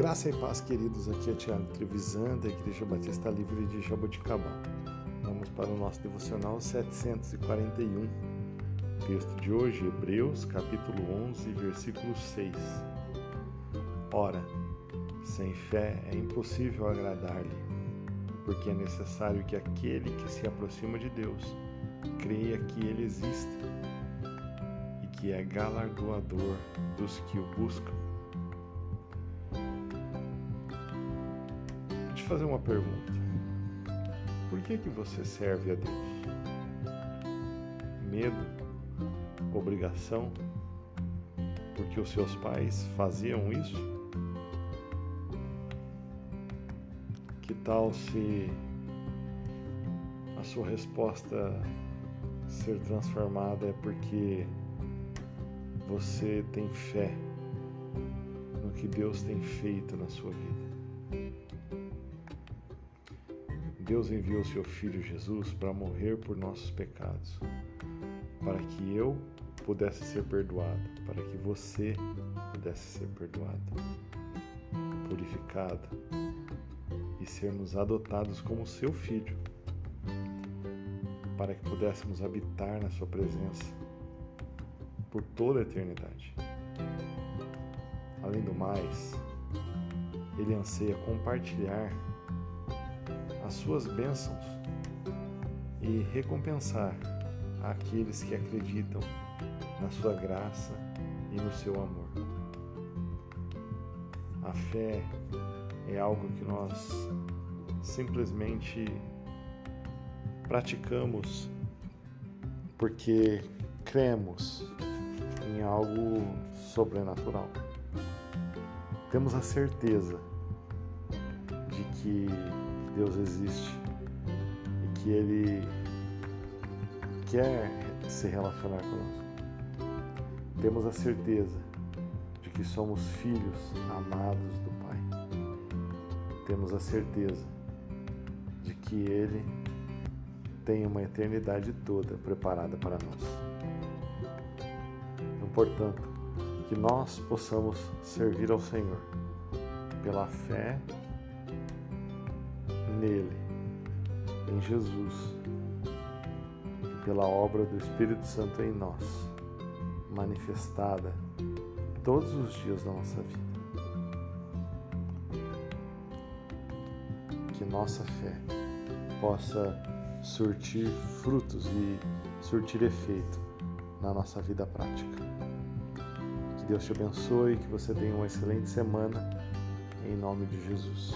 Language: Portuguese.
Graça e paz, queridos. Aqui é Tiago Trevisan, da Igreja Batista Livre de Jaboticabal. Vamos para o nosso devocional 741. Texto de hoje, Hebreus, capítulo 11, versículo 6. Ora, sem fé é impossível agradar-lhe, porque é necessário que aquele que se aproxima de Deus creia que ele existe e que é galardoador dos que o buscam. Fazer uma pergunta. Por que que você serve a Deus? Medo? Obrigação? Porque os seus pais faziam isso? Que tal se a sua resposta ser transformada é porque você tem fé no que Deus tem feito na sua vida. Deus enviou seu Filho Jesus para morrer por nossos pecados, para que eu pudesse ser perdoado, para que você pudesse ser perdoado, purificado e sermos adotados como seu filho para que pudéssemos habitar na Sua presença por toda a eternidade. Além do mais, Ele anseia compartilhar as Suas bênçãos e recompensar aqueles que acreditam na Sua graça e no Seu amor. A fé é algo que nós simplesmente praticamos porque cremos em algo sobrenatural. Temos a certeza de Deus existe e que Ele quer se relacionar conosco. Temos a certeza de que somos filhos amados do Pai. Temos a certeza de que Ele tem uma eternidade toda preparada para nós. Então, portanto, que nós possamos servir ao Senhor pela fé nele, em Jesus, e pela obra do Espírito Santo em nós, manifestada todos os dias da nossa vida. Que nossa fé possa surtir frutos e surtir efeito na nossa vida prática. Que Deus te abençoe, que você tenha uma excelente semana, em nome de Jesus.